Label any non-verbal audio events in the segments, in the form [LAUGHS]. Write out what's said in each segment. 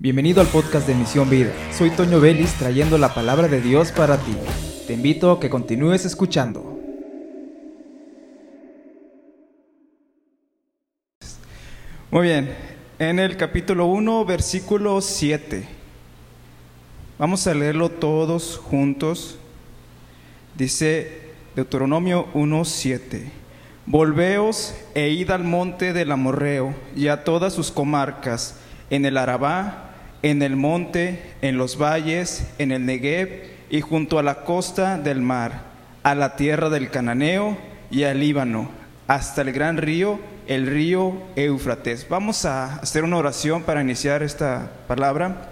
Bienvenido al podcast de Misión Vida. Soy Toño Vélez trayendo la palabra de Dios para ti. Te invito a que continúes escuchando. Muy bien, en el capítulo 1, versículo 7. Vamos a leerlo todos juntos. Dice Deuteronomio 1, 7. Volveos e id al monte del Amorreo y a todas sus comarcas, en el Arabá, en el monte, en los valles, en el Negev y junto a la costa del mar, a la tierra del Cananeo y al Líbano, hasta el gran río, el río Éufrates. Vamos a hacer una oración para iniciar esta palabra.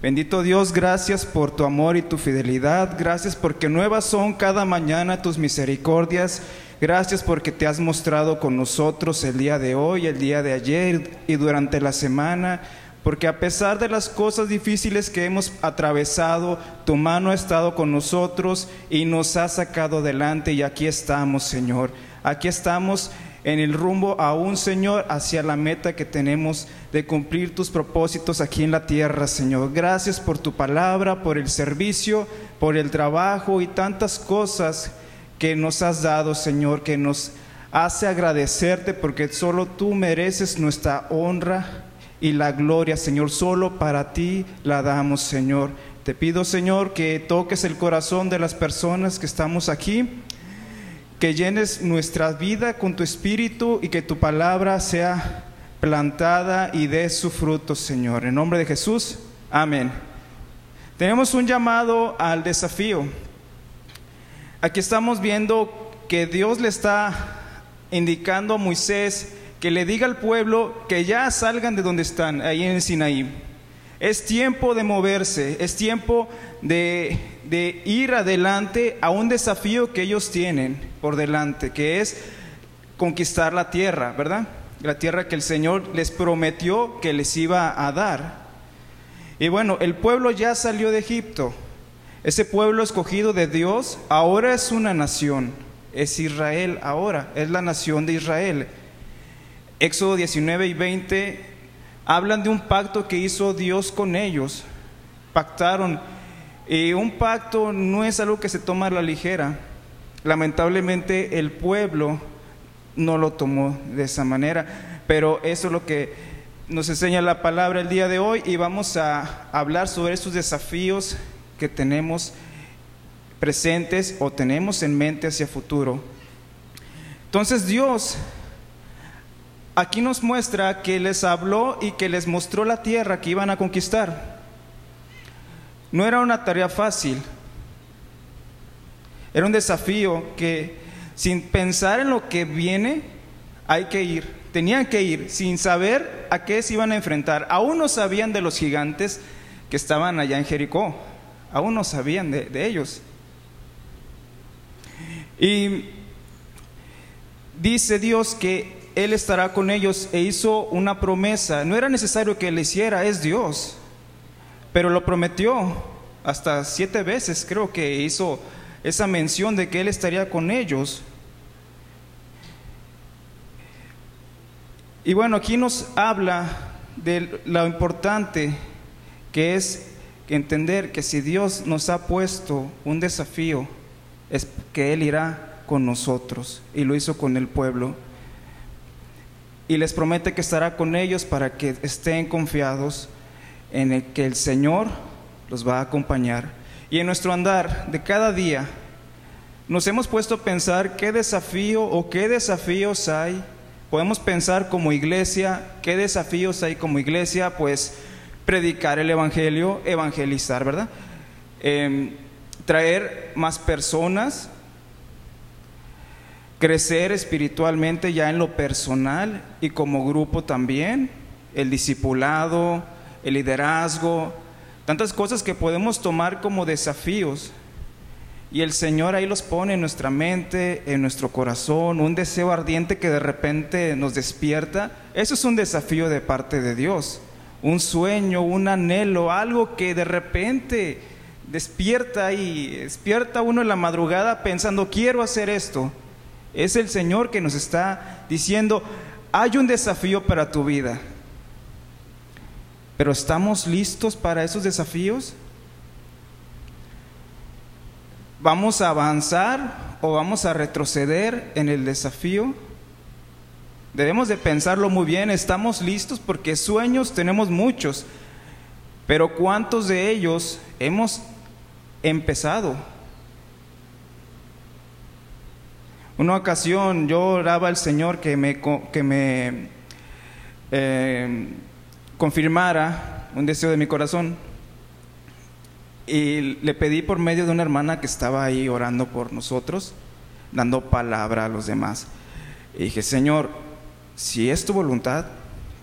Bendito Dios, gracias por tu amor y tu fidelidad. Gracias porque nuevas son cada mañana tus misericordias. Gracias porque te has mostrado con nosotros el día de hoy, el día de ayer y durante la semana porque a pesar de las cosas difíciles que hemos atravesado, tu mano ha estado con nosotros y nos ha sacado adelante y aquí estamos, Señor. Aquí estamos en el rumbo a un Señor hacia la meta que tenemos de cumplir tus propósitos aquí en la tierra, Señor. Gracias por tu palabra, por el servicio, por el trabajo y tantas cosas que nos has dado, Señor, que nos hace agradecerte porque solo tú mereces nuestra honra y la gloria, Señor, solo para ti la damos, Señor. Te pido, Señor, que toques el corazón de las personas que estamos aquí, que llenes nuestra vida con tu espíritu y que tu palabra sea plantada y dé su fruto, Señor. En nombre de Jesús, amén. Tenemos un llamado al desafío. Aquí estamos viendo que Dios le está indicando a Moisés que le diga al pueblo que ya salgan de donde están, ahí en Sinaí. Es tiempo de moverse, es tiempo de, de, ir adelante a un desafío que ellos tienen por delante, que es conquistar la tierra, ¿verdad? La tierra que el Señor les prometió que les iba a dar. Y bueno, el pueblo ya salió de Egipto. Ese pueblo escogido de Dios ahora es una nación. Es Israel ahora, es la nación de Israel. Éxodo 19 y 20 hablan de un pacto que hizo Dios con ellos. Pactaron. Y un pacto no es algo que se toma a la ligera. Lamentablemente el pueblo no lo tomó de esa manera. Pero eso es lo que nos enseña la palabra el día de hoy y vamos a hablar sobre esos desafíos que tenemos presentes o tenemos en mente hacia futuro. Entonces Dios aquí nos muestra que les habló y que les mostró la tierra que iban a conquistar. No era una tarea fácil, era un desafío que sin pensar en lo que viene, hay que ir, tenían que ir sin saber a qué se iban a enfrentar. Aún no sabían de los gigantes que estaban allá en Jericó, aún no sabían de, ellos. Y dice Dios que él estará con ellos e hizo una promesa. No era necesario que le hiciera, es Dios. Pero lo prometió hasta siete veces, creo que hizo esa mención de que Él estaría con ellos. Y bueno, aquí nos habla de lo importante que es entender que si Dios nos ha puesto un desafío, es que Él irá con nosotros y lo hizo con el pueblo y les promete que estará con ellos para que estén confiados en el que el Señor los va a acompañar. Y en nuestro andar de cada día nos hemos puesto a pensar qué desafío o qué desafíos hay. Podemos pensar como iglesia, qué desafíos hay como iglesia, pues predicar el Evangelio, evangelizar, ¿verdad? Em, traer más personas crecer espiritualmente ya en lo personal y como grupo también, el discipulado, el liderazgo, tantas cosas que podemos tomar como desafíos. Y el Señor ahí los pone en nuestra mente, en nuestro corazón, un deseo ardiente que de repente nos despierta. Eso es un desafío de parte de Dios, un sueño, un anhelo, algo que de repente despierta y despierta uno en la madrugada pensando, quiero hacer esto. Es el Señor que nos está diciendo, hay un desafío para tu vida. pero ¿estamos listos para esos desafíos? ¿Vamos a avanzar o vamos a retroceder en el desafío? Debemos de pensarlo muy bien, estamos listos porque sueños tenemos muchos, pero ¿cuántos de ellos hemos empezado? Una ocasión yo oraba al Señor que me, que me eh, confirmara un deseo de mi corazón y le pedí por medio de una hermana que estaba ahí orando por nosotros, dando palabra a los demás. Y dije, Señor, si es tu voluntad,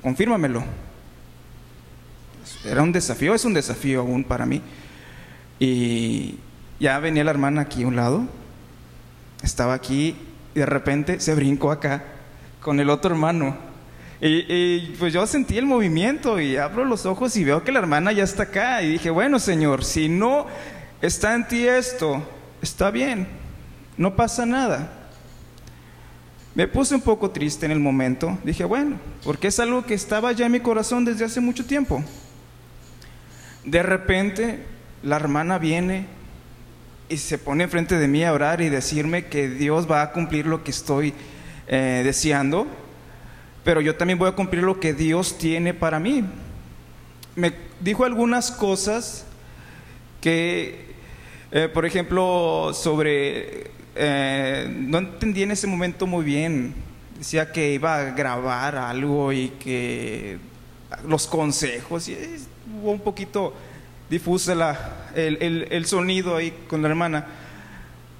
confírmamelo. Era un desafío, es un desafío aún para mí. Y ya venía la hermana aquí a un lado, estaba aquí y de repente se brincó acá con el otro hermano. Y, pues yo sentí el movimiento y abro los ojos y veo que la hermana ya está acá. Y dije, bueno Señor, si no está en ti esto, está bien, no pasa nada. Me puse un poco triste en el momento. Dije, bueno, porque es algo que estaba ya en mi corazón desde hace mucho tiempo. De repente, la hermana viene y se pone enfrente de mí a orar y decirme que Dios va a cumplir lo que estoy eh, deseando pero yo también voy a cumplir lo que Dios tiene para mí. Me dijo algunas cosas que, eh, por ejemplo, sobre, eh, no entendí en ese momento muy bien, decía que iba a grabar algo y que los consejos, y hubo un poquito difusa la, el, el sonido ahí con la hermana.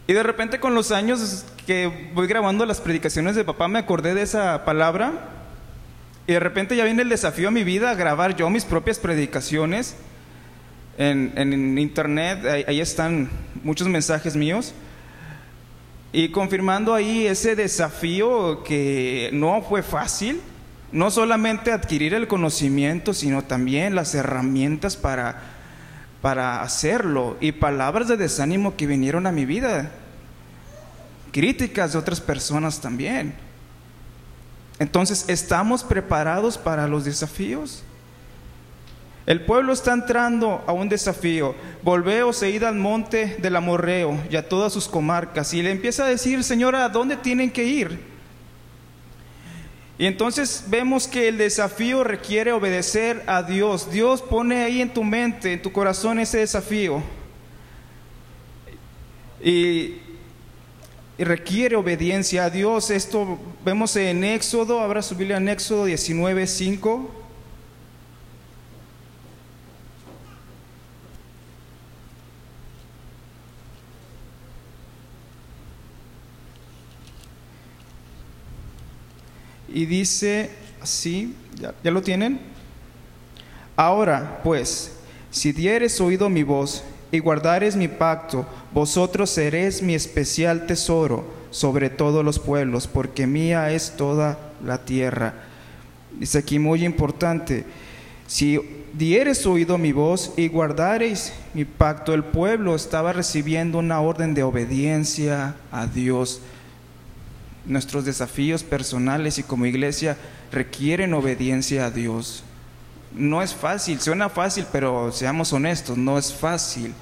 Y de repente con los años que voy grabando las predicaciones de papá me acordé de esa palabra y de repente ya viene el desafío a mi vida a grabar yo mis propias predicaciones en, internet. Ahí, ahí, están muchos mensajes míos. Y confirmando ahí ese desafío que no fue fácil, no solamente adquirir el conocimiento, sino también las herramientas para, para hacerlo y palabras de desánimo que vinieron a mi vida, críticas de otras personas también. Entonces, ¿estamos preparados para los desafíos? El pueblo está entrando a un desafío. Volveos e id al monte del Amorreo y a todas sus comarcas. Y le empieza a decir, Señora, ¿a dónde tienen que ir? Y entonces vemos que el desafío requiere obedecer a Dios. Dios pone ahí en tu mente, en tu corazón ese desafío. Y requiere obediencia a Dios. Esto vemos en Éxodo, habrá su Biblia en Éxodo 19, 5. Y dice así, ¿ya, ¿ya lo tienen? Ahora, pues, si dieres oído mi voz y guardares mi pacto, vosotros seréis mi especial tesoro sobre todos los pueblos, porque mía es toda la tierra. Dice aquí muy importante, si dieres oído mi voz y guardareis mi pacto, el pueblo estaba recibiendo una orden de obediencia a Dios. Nuestros desafíos personales y como iglesia requieren obediencia a Dios. No es fácil, suena fácil, pero seamos honestos, no es fácil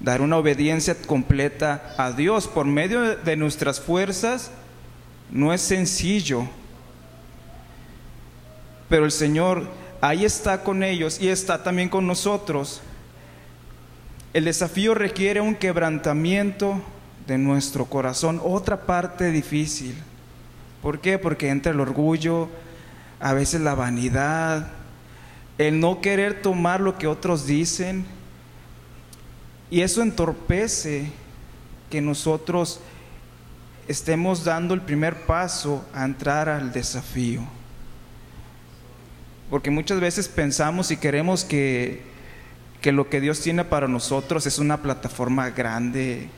dar una obediencia completa a Dios por medio de nuestras fuerzas no es sencillo. Pero el Señor ahí está con ellos y está también con nosotros. El desafío requiere un quebrantamiento de nuestro corazón, otra parte difícil. ¿Por qué? Porque entra el orgullo, a veces la vanidad, el no querer tomar lo que otros dicen, y eso entorpece que nosotros estemos dando el primer paso a entrar al desafío. Porque muchas veces pensamos y queremos que, que lo que Dios tiene para nosotros es una plataforma grande,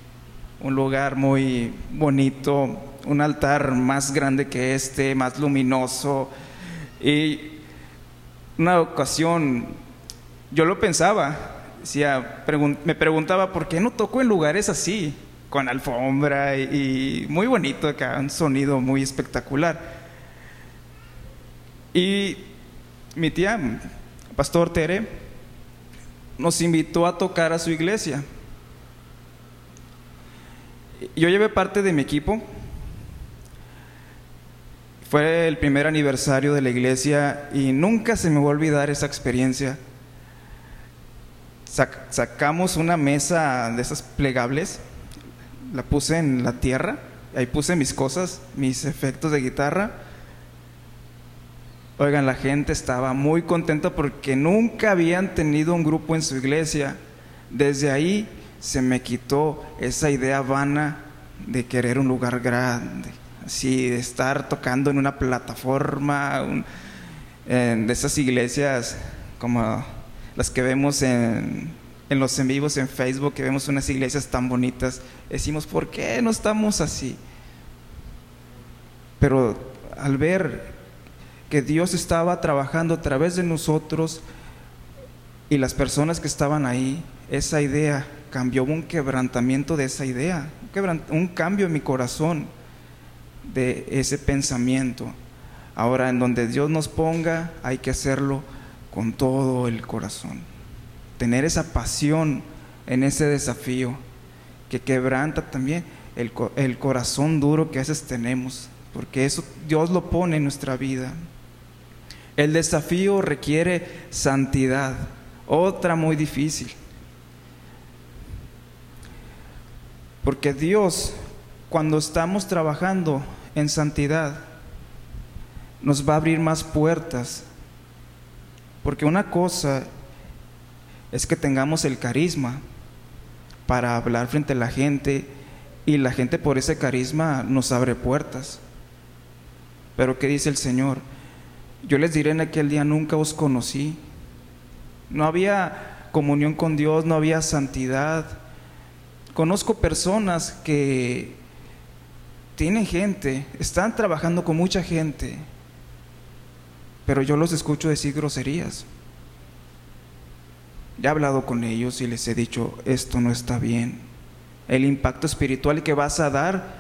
un lugar muy bonito, un altar más grande que este, más luminoso. Y una ocasión yo lo pensaba, me preguntaba por qué no toco en lugares así, con alfombra y, muy bonito acá, un sonido muy espectacular. Y mi tía, pastor Tere nos invitó a tocar a su iglesia. Yo llevé parte de mi equipo. Fue el primer aniversario de la iglesia y nunca se me va a olvidar esa experiencia. sacamos una mesa de esas plegables, la puse en la tierra, ahí puse mis cosas, mis efectos de guitarra Oigan, la gente estaba muy contenta porque nunca habían tenido un grupo en su iglesia. Desde ahí se me quitó esa idea vana de querer un lugar grande, así, de estar tocando en una plataforma, de esas iglesias como las que vemos en, en los en vivos en Facebook, que vemos unas iglesias tan bonitas. Decimos, ¿por qué no estamos así? Pero al ver que Dios estaba trabajando a través de nosotros y las personas que estaban ahí, esa idea cambió, un quebrantamiento de esa idea, un, cambio en mi corazón de ese pensamiento. Ahora, en donde Dios nos ponga, hay que hacerlo con todo el corazón. Tener esa pasión en ese desafío que quebranta también el, el corazón duro que a veces tenemos, porque eso Dios lo pone en nuestra vida. El desafío requiere santidad, otra muy difícil. Porque Dios, cuando estamos trabajando en santidad, nos va a abrir más puertas. Porque una cosa es que tengamos el carisma para hablar frente a la gente y la gente por ese carisma nos abre puertas. Pero ¿qué dice el Señor? Yo les diré en aquel día, nunca os conocí. No había comunión con Dios, no había santidad. Conozco personas que tienen gente, están trabajando con mucha gente, pero yo los escucho decir groserías. Ya he hablado con ellos y les he dicho, esto no está bien. El impacto espiritual que vas a dar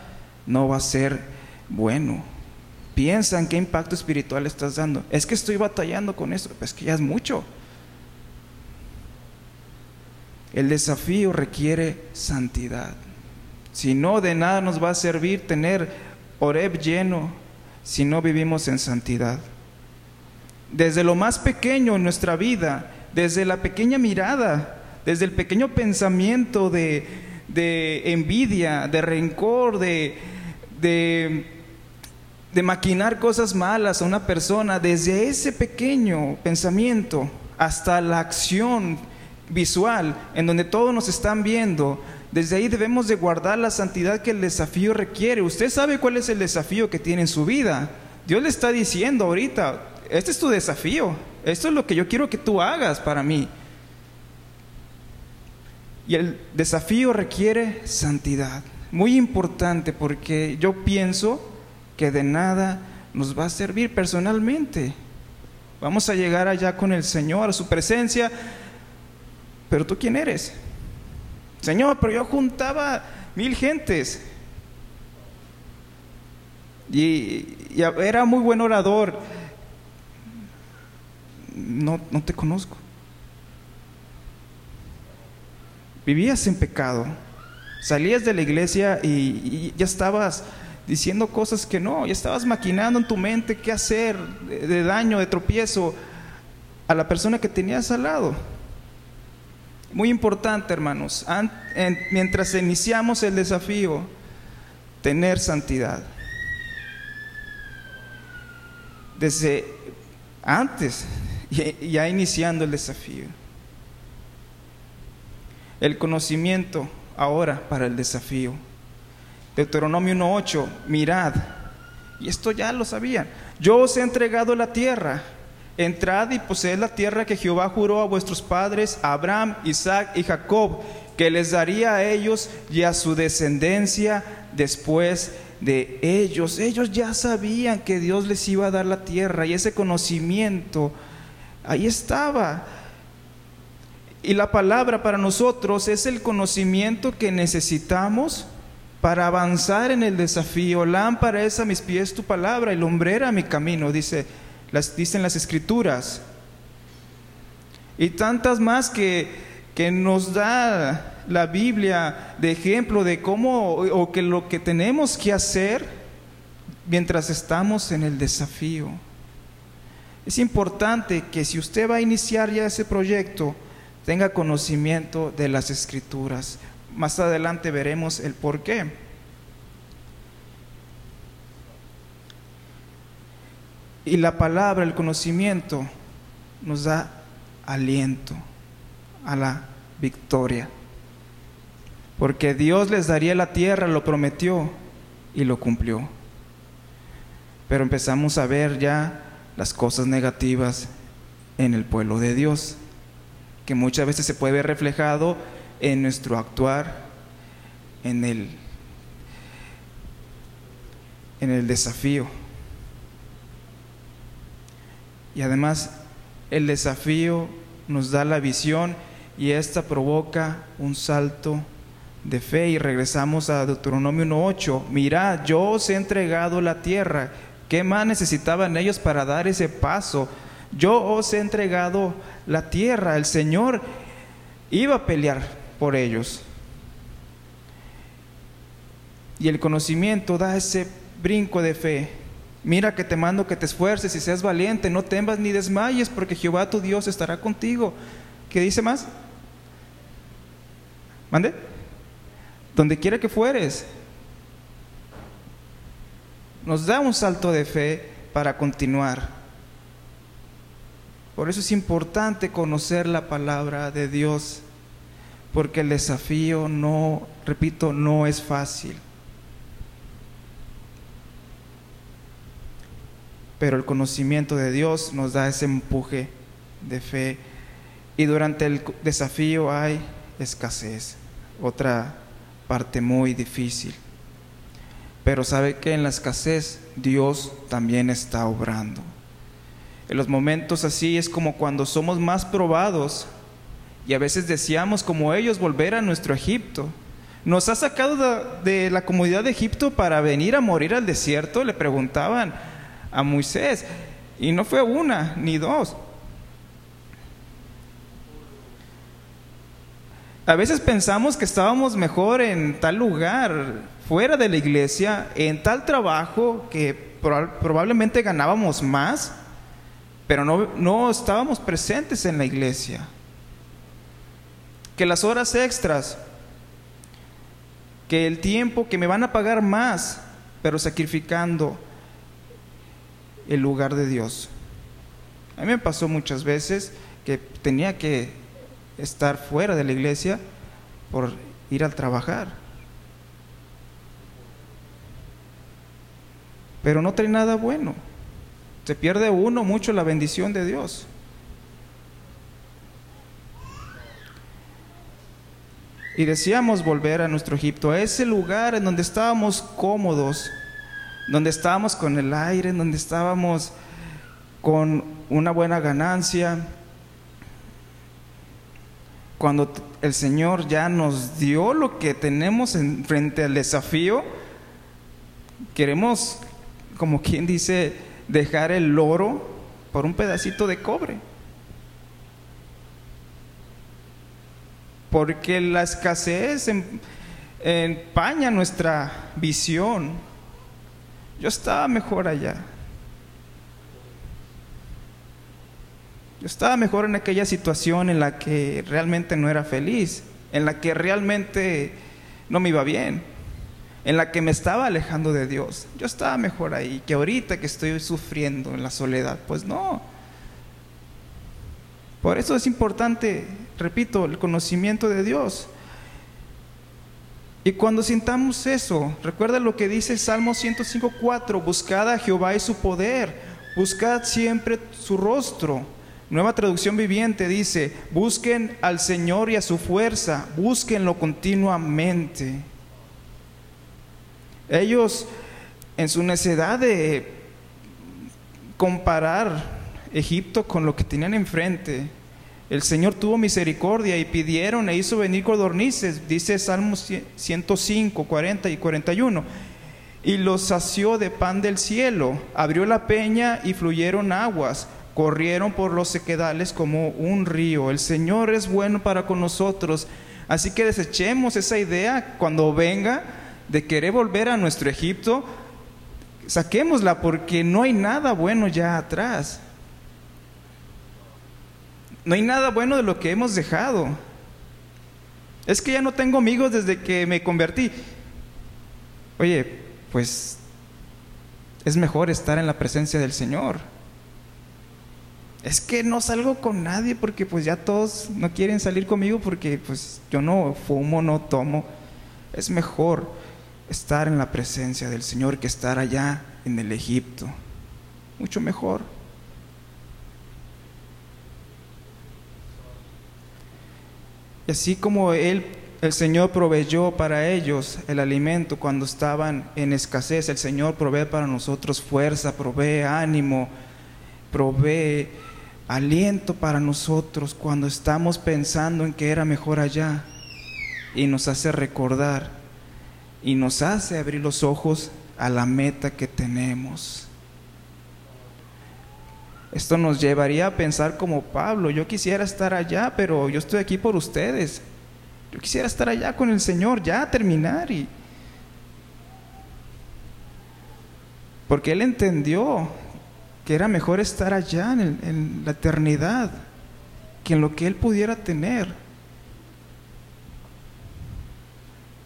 no va a ser bueno piensan qué impacto espiritual estás dando. Es que estoy batallando con eso, pues que ya es mucho. El desafío requiere santidad. Si no, de nada nos va a servir tener Oreb lleno si no vivimos en santidad. Desde lo más pequeño en nuestra vida, desde la pequeña mirada, desde el pequeño pensamiento de, envidia, de rencor, de, de de maquinar cosas malas a una persona, desde ese pequeño pensamiento hasta la acción visual, en donde todos nos están viendo, desde ahí debemos de guardar la santidad que el desafío requiere. Usted sabe cuál es el desafío que tiene en su vida. Dios le está diciendo ahorita, este es tu desafío, esto es lo que yo quiero que tú hagas para mí. Y el desafío requiere santidad. Muy importante porque yo pienso que de nada nos va a servir personalmente. Vamos a llegar allá con el Señor, a su presencia. Pero tú quién eres? Señor, pero yo juntaba mil gentes. Y, era muy buen orador. No, no te conozco. Vivías en pecado. Salías de la iglesia y ya estabas diciendo cosas que no, ya estabas maquinando en tu mente qué hacer de, daño, de tropiezo a la persona que tenías al lado. Muy importante, hermanos, mientras iniciamos el desafío, tener santidad. Desde antes, ya iniciando el desafío. El conocimiento ahora para el desafío. Deuteronomio 1.8, mirad, y esto ya lo sabían, yo os he entregado la tierra, entrad y poseed la tierra que Jehová juró a vuestros padres, Abraham, Isaac y Jacob, que les daría a ellos y a su descendencia después de ellos. Ellos ya sabían que Dios les iba a dar la tierra y ese conocimiento ahí estaba. Y la palabra para nosotros es el conocimiento que necesitamos para avanzar en el desafío. Lámpara es a mis pies tu palabra y lumbrera mi camino, dice, las, dicen las escrituras. y tantas más que, que nos da la Biblia de ejemplo de cómo o que lo que tenemos que hacer mientras estamos en el desafío. Es importante que si usted va a iniciar ya ese proyecto, tenga conocimiento de las escrituras. Más adelante veremos el por qué. Y la palabra, el conocimiento, nos da aliento a la victoria. Porque Dios les daría la tierra, lo prometió y lo cumplió. Pero empezamos a ver ya las cosas negativas en el pueblo de Dios, que muchas veces se puede ver reflejado en nuestro actuar, en el, en el desafío. Y además el desafío nos da la visión y esta provoca un salto de fe y regresamos a Deuteronomio 1.8. Mirad, yo os he entregado la tierra. ¿Qué más necesitaban ellos para dar ese paso? Yo os he entregado la tierra. El Señor iba a pelear por ellos. Y el conocimiento da ese brinco de fe. Mira que te mando que te esfuerces y seas valiente, no temas ni desmayes, porque Jehová tu Dios estará contigo. ¿Qué dice más? ¿Mande? donde quiera que fueres. Nos da un salto de fe para continuar. Por eso es importante conocer la palabra de Dios, porque el desafío no, repito, no es fácil. Pero el conocimiento de Dios nos da ese empuje de fe y durante el desafío hay escasez. Otra parte muy difícil. Pero sabe que en la escasez Dios también está obrando. En los momentos así es como cuando somos más probados y a veces deseamos como ellos volver a nuestro Egipto. ¿Nos ha sacado de, la comodidad de Egipto para venir a morir al desierto? Le preguntaban a Moisés. Y no fue una ni dos, A veces pensamos que estábamos mejor en tal lugar, fuera de la iglesia, en tal trabajo que probablemente ganábamos más, pero no, no estábamos presentes en la iglesia. Que las horas extras, que el tiempo que me van a pagar más, pero sacrificando el lugar de Dios. A mí me pasó muchas veces que tenía que estar fuera de la iglesia por ir al trabajar. Pero no trae nada bueno. Se pierde uno mucho la bendición de Dios. Y decíamos volver a nuestro Egipto, a ese lugar en donde estábamos cómodos, donde estábamos con el aire, donde estábamos con una buena ganancia, cuando el Señor ya nos dio lo que tenemos en, frente al desafío, queremos, como quien dice, dejar el oro por un pedacito de cobre. Porque la escasez empaña nuestra visión. Yo estaba mejor allá. Yo estaba mejor en aquella situación en la que realmente no era feliz, en la que realmente no me iba bien, en la que me estaba alejando de Dios. Yo estaba mejor ahí que ahorita que estoy sufriendo en la soledad. Pues no. Por eso es importante, repito, el conocimiento de Dios. Y cuando sintamos eso, recuerda lo que dice Salmo 105.4, buscad a Jehová y su poder, buscad siempre su rostro Nueva traducción viviente dice, busquen al Señor y a su fuerza, búsquenlo continuamente. Ellos, en su necesidad de comparar Egipto con lo que tenían enfrente, el Señor tuvo misericordia y pidieron e hizo venir codornices, dice Salmos 105, 40 y 41. Y los sació de pan del cielo, abrió la peña y fluyeron aguas corrieron por los sequedales como un río. El Señor es bueno para con nosotros. Así que desechemos esa idea cuando venga de querer volver a nuestro Egipto. Saquémosla porque no hay nada bueno ya atrás. No hay nada bueno de lo que hemos dejado. Es que ya no tengo amigos desde que me convertí. Oye, pues es mejor estar en la presencia del Señor. Es que no salgo con nadie porque pues ya todos no quieren salir conmigo porque pues yo no fumo, no tomo. Es mejor estar en la presencia del Señor que estar allá en el Egipto. Mucho mejor. Y así como él, el Señor proveyó para ellos el alimento cuando estaban en escasez, el Señor provee para nosotros fuerza, provee ánimo, provee aliento para nosotros cuando estamos pensando en que era mejor allá y nos hace recordar y nos hace abrir los ojos a la meta que tenemos. Esto nos llevaría a pensar como Pablo, yo quisiera estar allá, pero yo estoy aquí por ustedes. Yo quisiera estar allá con el Señor, ya terminar y porque él entendió que era mejor estar allá en, la eternidad que en lo que él pudiera tener.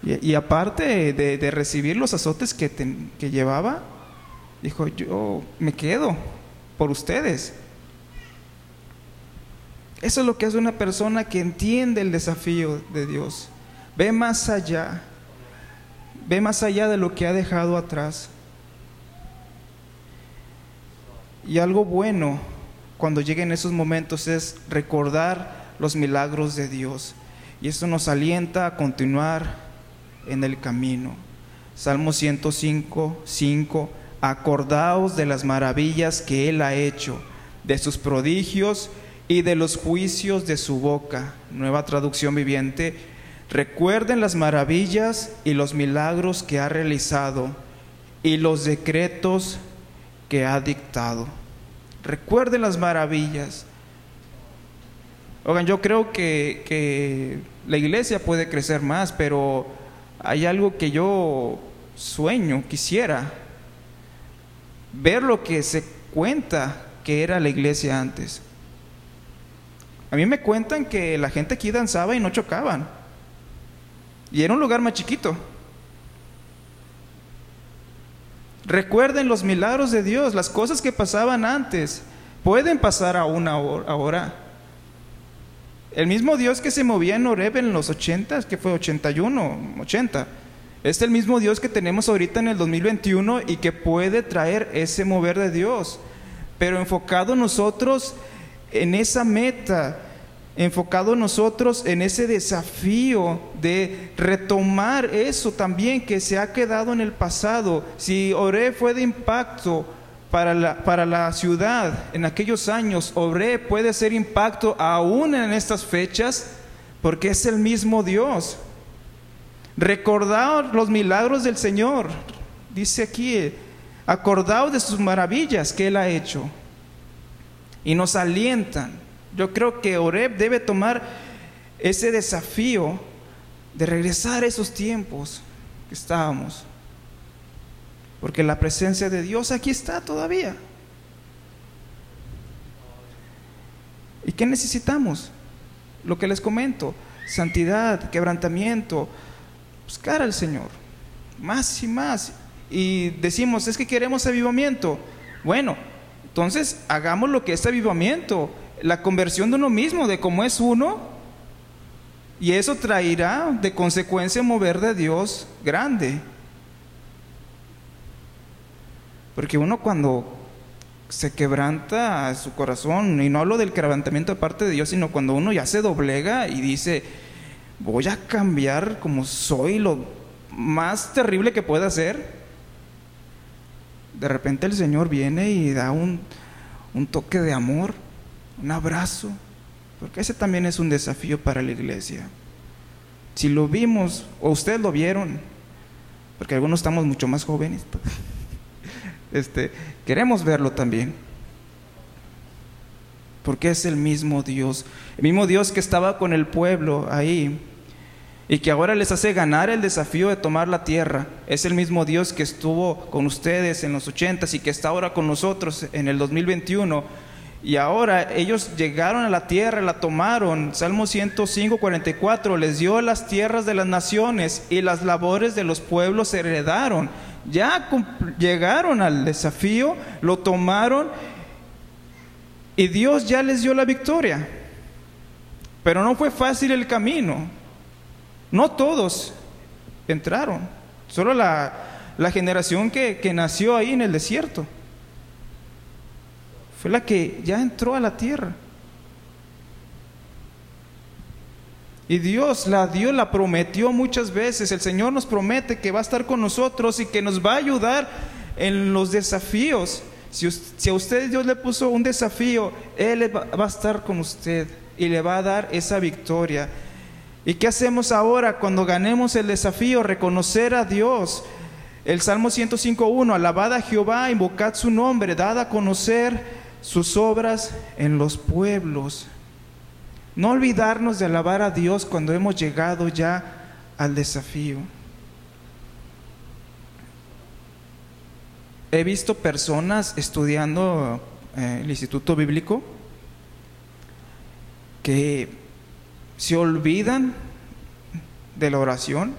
Y, aparte de, recibir los azotes que, que llevaba, dijo, yo me quedo, por ustedes. Eso es lo que hace una persona que entiende el desafío de Dios. Ve más allá. Ve más allá de lo que ha dejado atrás. Y algo bueno cuando lleguen esos momentos es recordar los milagros de Dios. Y eso nos alienta a continuar en el camino. Salmo 105, 5 acordaos de las maravillas que Él ha hecho, de sus prodigios y de los juicios de su boca. Nueva traducción viviente. Recuerden las maravillas y los milagros que ha realizado y los decretos que ha dictado. Recuerden las maravillas. Oigan, yo creo que, que la iglesia puede crecer más, pero hay algo que yo sueño, quisiera, ver lo que se cuenta que era la iglesia antes. A mí me cuentan que la gente aquí danzaba y no chocaban. Y era un lugar más chiquito. Recuerden los milagros de Dios, las cosas que pasaban antes. Pueden pasar aún ahora. El mismo Dios que se movía en Oreb en los 80, que fue 81, 80 es el mismo Dios que tenemos ahorita en el 2021 y que puede traer ese mover de Dios. Pero enfocado nosotros en esa meta, enfocado nosotros en ese desafío de retomar eso también que se ha quedado en el pasado. Si Oré fue de impacto para la, para la ciudad en aquellos años, Oré puede ser impacto aún en estas fechas porque es el mismo Dios. Recordaos los milagros del Señor. Dice aquí, acordaos de sus maravillas que Él ha hecho. Y nos alientan. Yo creo que Oreb debe tomar ese desafío de regresar a esos tiempos que estábamos. Porque la presencia de Dios aquí está todavía. ¿Y qué necesitamos? Lo que les comento, santidad, quebrantamiento, buscar al Señor, más y más. Y decimos, es que queremos avivamiento. Bueno, entonces hagamos lo que es avivamiento, la conversión de uno mismo, de cómo es uno, y eso traerá de consecuencia mover de Dios grande. Porque uno cuando se quebranta su corazón, y no hablo del quebrantamiento de parte de Dios, sino cuando uno ya se doblega y dice, voy a cambiar como soy lo más terrible que pueda ser. De repente el Señor viene y da un, un toque de amor, un abrazo, porque ese también es un desafío para la iglesia. Si lo vimos, o ustedes lo vieron, porque algunos estamos mucho más jóvenes, [LAUGHS] este, queremos verlo también. porque es el mismo Dios, el mismo Dios que estaba con el pueblo ahí y que ahora les hace ganar el desafío de tomar la tierra. Es el mismo Dios que estuvo con ustedes en los ochentas y que está ahora con nosotros en el 2021. Y ahora ellos llegaron a la tierra, la tomaron. Salmo 105, 44, les dio las tierras de las naciones y las labores de los pueblos se heredaron. Ya llegaron al desafío, lo tomaron y Dios ya les dio la victoria. Pero no fue fácil el camino. No todos entraron, solo la, generación que, que nació ahí en el desierto. Fue la que ya entró a la tierra. Y Dios la dio, la prometió muchas veces. El Señor nos promete que va a estar con nosotros y que nos va a ayudar en los desafíos. Si, a usted Dios le puso un desafío, Él va a estar con usted y le va a dar esa victoria. ¿Y qué hacemos ahora cuando ganemos el desafío? Reconocer a Dios. El Salmo 105.1, alabad a Jehová, invocad su nombre, dad a conocer sus obras en los pueblos. No olvidarnos de alabar a Dios cuando hemos llegado ya al desafío. he visto personas estudiando eh, el Instituto Bíblico que se olvidan de la oración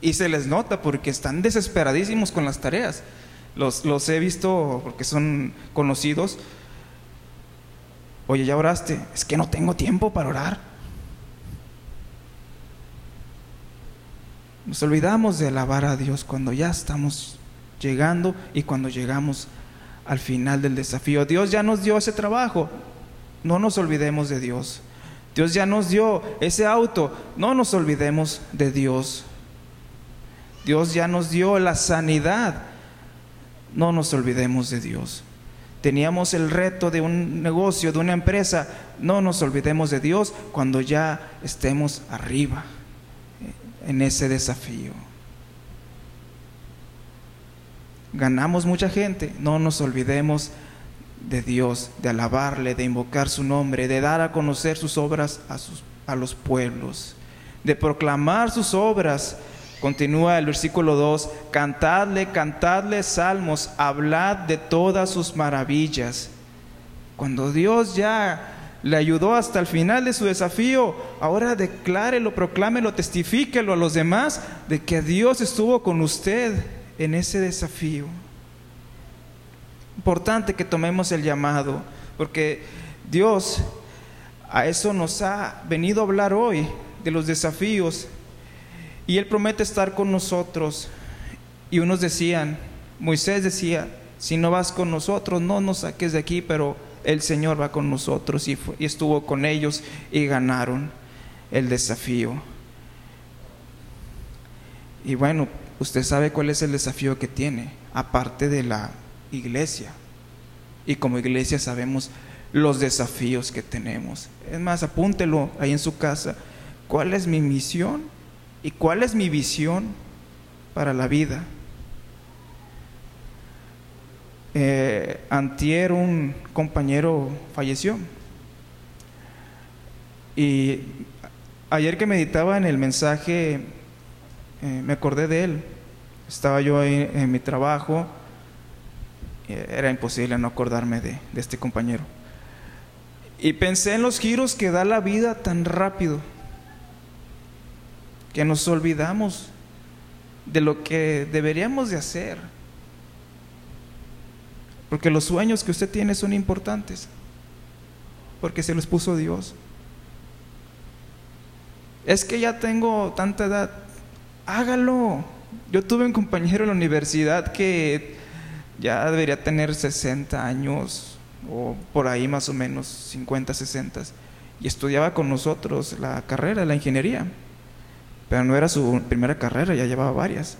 y se les nota porque están desesperadísimos con las tareas. Los, los he visto porque son conocidos. Oye, ¿ya oraste? Es que no tengo tiempo para orar. Nos olvidamos de alabar a Dios cuando ya estamos llegando y cuando llegamos al final del desafío. Dios ya nos dio ese trabajo, no nos olvidemos de Dios. Dios ya nos dio ese auto, no nos olvidemos de Dios. Dios ya nos dio la sanidad, no nos olvidemos de Dios. Teníamos el reto de un negocio, de una empresa, no nos olvidemos de Dios cuando ya estemos arriba en ese desafío. Ganamos mucha gente, no nos olvidemos de Dios, de alabarle, de invocar su nombre, de dar a conocer sus obras a, sus, a los pueblos, de proclamar sus obras. Continúa el versículo 2, cantadle, cantadle salmos, hablad de todas sus maravillas. Cuando Dios ya le ayudó hasta el final de su desafío, ahora declárelo, proclámelo, testifíquelo a los demás de que Dios estuvo con usted en ese desafío. Importante que tomemos el llamado, porque Dios a eso nos ha venido a hablar hoy, de los desafíos, y Él promete estar con nosotros. Y unos decían, Moisés decía, si no vas con nosotros, no nos saques de aquí, pero el Señor va con nosotros y, y estuvo con ellos y ganaron el desafío. Y bueno, usted sabe cuál es el desafío que tiene, aparte de la iglesia. Y como iglesia sabemos los desafíos que tenemos. Es más, apúntelo ahí en su casa. ¿Cuál es mi misión y cuál es mi visión para la vida? Eh, antier un compañero falleció. Y ayer que meditaba en el mensaje eh, me acordé de él. Estaba yo ahí en mi trabajo, era imposible no acordarme de, de este compañero. Y pensé en los giros que da la vida tan rápido, que nos olvidamos de lo que deberíamos de hacer. Porque los sueños que usted tiene son importantes, porque se los puso Dios. Es que ya tengo tanta edad, hágalo. Yo tuve un compañero en la universidad que ya debería tener 60 años o por ahí más o menos 50, 60 y estudiaba con nosotros la carrera, la ingeniería, pero no era su primera carrera, ya llevaba varias.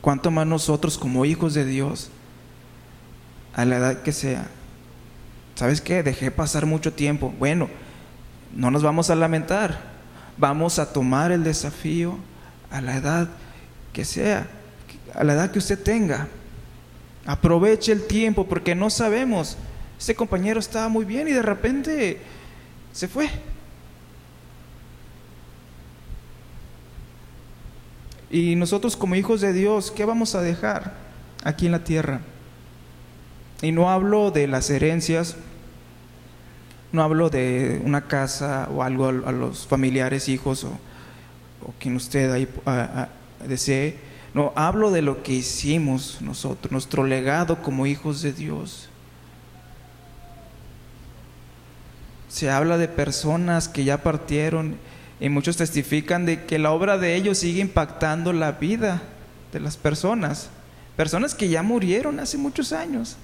¿Cuánto más nosotros como hijos de Dios, a la edad que sea? ¿Sabes qué? Dejé pasar mucho tiempo. Bueno, no nos vamos a lamentar vamos a tomar el desafío a la edad que sea, a la edad que usted tenga. Aproveche el tiempo porque no sabemos Ese compañero estaba muy bien y de repente se fue. Y nosotros como hijos de Dios, ¿qué vamos a dejar aquí en la tierra? Y no hablo de las herencias, no hablo de una casa o algo a, los familiares, hijos o, quien usted ahí desee. No, hablo de lo que hicimos nosotros, nuestro legado como hijos de Dios. Se habla de personas que ya partieron y muchos testifican de que la obra de ellos sigue impactando la vida de las personas. Personas que ya murieron hace muchos años.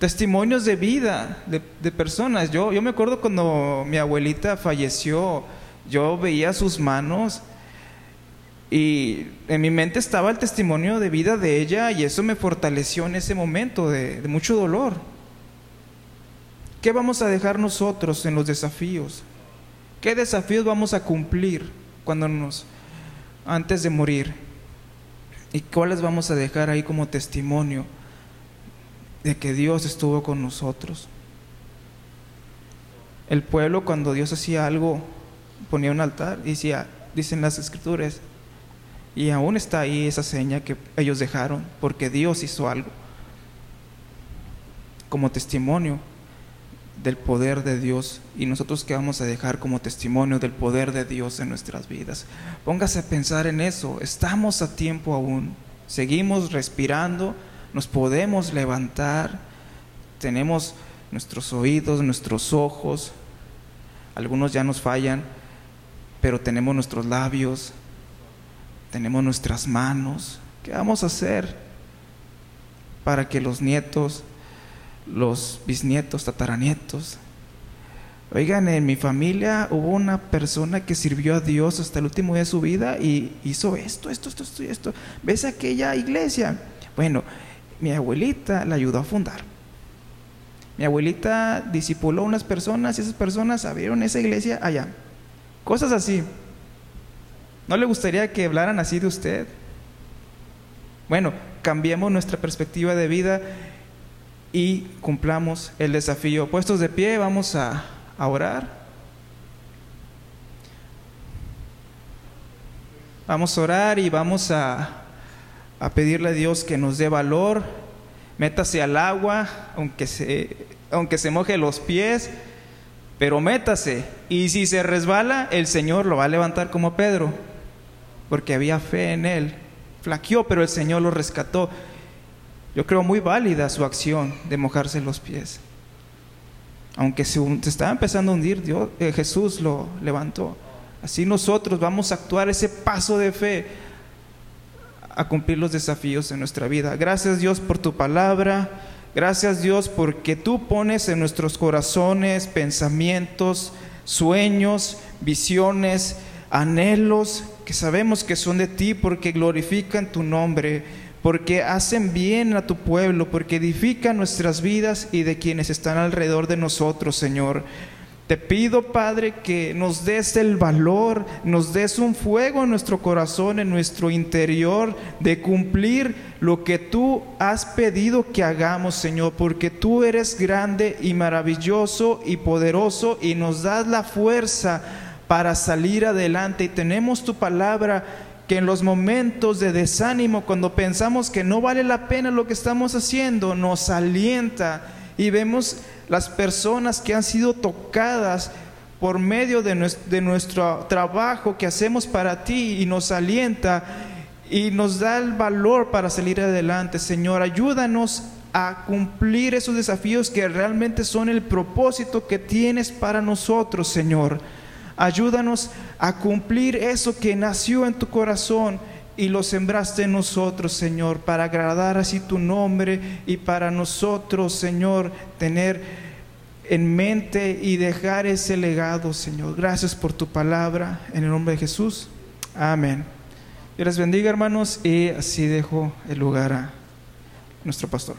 Testimonios de vida de, personas. Yo, yo me acuerdo cuando mi abuelita falleció, yo veía sus manos y en mi mente estaba el testimonio de vida de ella y eso me fortaleció en ese momento de, mucho dolor. ¿Qué vamos a dejar nosotros en los desafíos? ¿Qué desafíos vamos a cumplir cuando nos antes de morir? ¿Y cuáles vamos a dejar ahí como testimonio de que Dios estuvo con nosotros? El pueblo cuando Dios hacía algo ponía un altar y decía, dicen las escrituras, y aún está ahí esa seña que ellos dejaron porque Dios hizo algo como testimonio del poder de Dios. Y nosotros que vamos a dejar como testimonio del poder de Dios en nuestras vidas. Póngase a pensar en eso, estamos a tiempo aún, seguimos respirando, nos podemos levantar, tenemos nuestros oídos, nuestros ojos, algunos ya nos fallan, pero tenemos nuestros labios, tenemos nuestras manos. ¿Qué vamos a hacer para que los nietos los bisnietos, tataranietos. Oigan, en mi familia hubo una persona que sirvió a Dios hasta el último día de su vida y hizo esto, esto, esto, esto esto. ¿Ves aquella iglesia? Bueno, mi abuelita la ayudó a fundar. Mi abuelita disipuló a unas personas y esas personas abrieron esa iglesia allá. Cosas así. ¿No le gustaría que hablaran así de usted? Bueno, cambiemos nuestra perspectiva de vida y cumplamos el desafío. Puestos de pie, vamos a, orar. Vamos a orar y vamos a, a, pedirle a Dios que nos dé valor. Métase al agua, aunque se, aunque se moje los pies, pero métase. Y si se resbala, el Señor lo va a levantar como Pedro, porque había fe en él. Flaqueó, pero el Señor lo rescató. Yo creo muy válida su acción de mojarse los pies. Aunque se, estaba empezando a hundir, Dios, eh, Jesús lo levantó. Así nosotros vamos a actuar ese paso de fe a cumplir los desafíos en nuestra vida. Gracias Dios por tu palabra. Gracias Dios porque tú pones en nuestros corazones pensamientos, sueños, visiones, anhelos que sabemos que son de ti porque glorifican tu nombre porque hacen bien a tu pueblo, porque edifican nuestras vidas y de quienes están alrededor de nosotros, Señor. Te pido, Padre, que nos des el valor, nos des un fuego en nuestro corazón, en nuestro interior, de cumplir lo que tú has pedido que hagamos, Señor, porque tú eres grande y maravilloso y poderoso y nos das la fuerza para salir adelante. Y tenemos tu palabra que en los momentos de desánimo, cuando pensamos que no vale la pena lo que estamos haciendo, nos alienta y vemos las personas que han sido tocadas por medio de nuestro, trabajo que hacemos para ti y nos alienta y nos da el valor para salir adelante. Señor, ayúdanos a cumplir esos desafíos que realmente son el propósito que tienes para nosotros, Señor. Ayúdanos a cumplir eso que nació en tu corazón y lo sembraste en nosotros, Señor, para agradar así tu nombre y para nosotros, Señor, tener en mente y dejar ese legado, Señor. Gracias por tu palabra, en el nombre de Jesús. Amén. Dios les bendiga, hermanos, y así dejo el lugar a nuestro pastor.